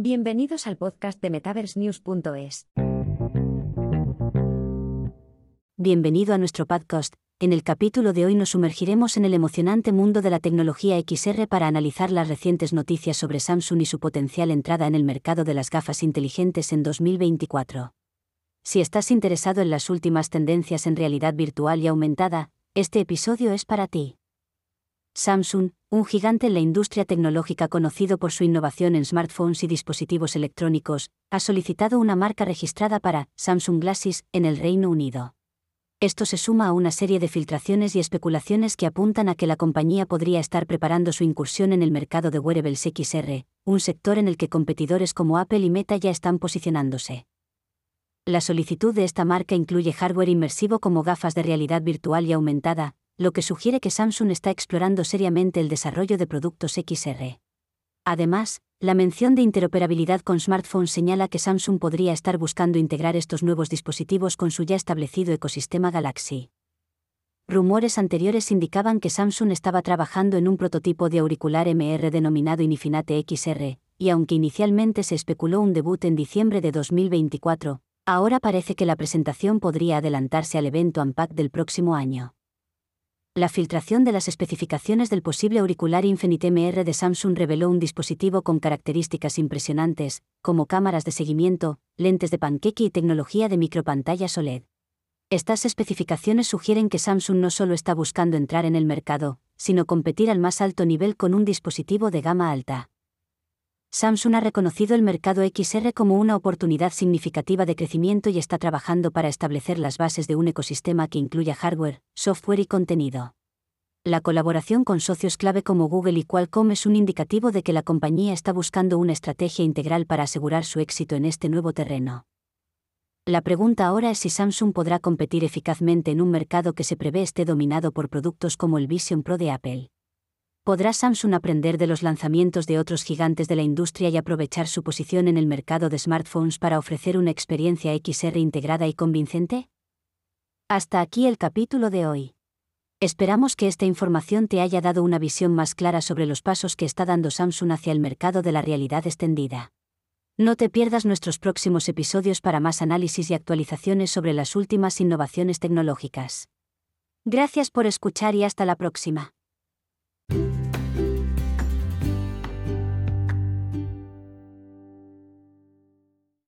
Bienvenidos al podcast de MetaverseNews.es. Bienvenido a nuestro podcast. En el capítulo de hoy nos sumergiremos en el emocionante mundo de la tecnología XR para analizar las recientes noticias sobre Samsung y su potencial entrada en el mercado de las gafas inteligentes en 2024. Si estás interesado en las últimas tendencias en realidad virtual y aumentada, este episodio es para ti. Samsung, un gigante en la industria tecnológica conocido por su innovación en smartphones y dispositivos electrónicos, ha solicitado una marca registrada para Samsung Glasses en el Reino Unido. Esto se suma a una serie de filtraciones y especulaciones que apuntan a que la compañía podría estar preparando su incursión en el mercado de wearables XR, un sector en el que competidores como Apple y Meta ya están posicionándose. La solicitud de esta marca incluye hardware inmersivo como gafas de realidad virtual y aumentada, lo que sugiere que Samsung está explorando seriamente el desarrollo de productos XR. Además, la mención de interoperabilidad con smartphones señala que Samsung podría estar buscando integrar estos nuevos dispositivos con su ya establecido ecosistema Galaxy. Rumores anteriores indicaban que Samsung estaba trabajando en un prototipo de auricular MR denominado Inifinate XR, y aunque inicialmente se especuló un debut en diciembre de 2024, ahora parece que la presentación podría adelantarse al evento Unpack del próximo año la filtración de las especificaciones del posible auricular Infinite MR de Samsung reveló un dispositivo con características impresionantes, como cámaras de seguimiento, lentes de panqueque y tecnología de micropantallas OLED. Estas especificaciones sugieren que Samsung no solo está buscando entrar en el mercado, sino competir al más alto nivel con un dispositivo de gama alta. Samsung ha reconocido el mercado XR como una oportunidad significativa de crecimiento y está trabajando para establecer las bases de un ecosistema que incluya hardware, software y contenido. La colaboración con socios clave como Google y Qualcomm es un indicativo de que la compañía está buscando una estrategia integral para asegurar su éxito en este nuevo terreno. La pregunta ahora es si Samsung podrá competir eficazmente en un mercado que se prevé esté dominado por productos como el Vision Pro de Apple. ¿Podrá Samsung aprender de los lanzamientos de otros gigantes de la industria y aprovechar su posición en el mercado de smartphones para ofrecer una experiencia XR integrada y convincente? Hasta aquí el capítulo de hoy. Esperamos que esta información te haya dado una visión más clara sobre los pasos que está dando Samsung hacia el mercado de la realidad extendida. No te pierdas nuestros próximos episodios para más análisis y actualizaciones sobre las últimas innovaciones tecnológicas. Gracias por escuchar y hasta la próxima.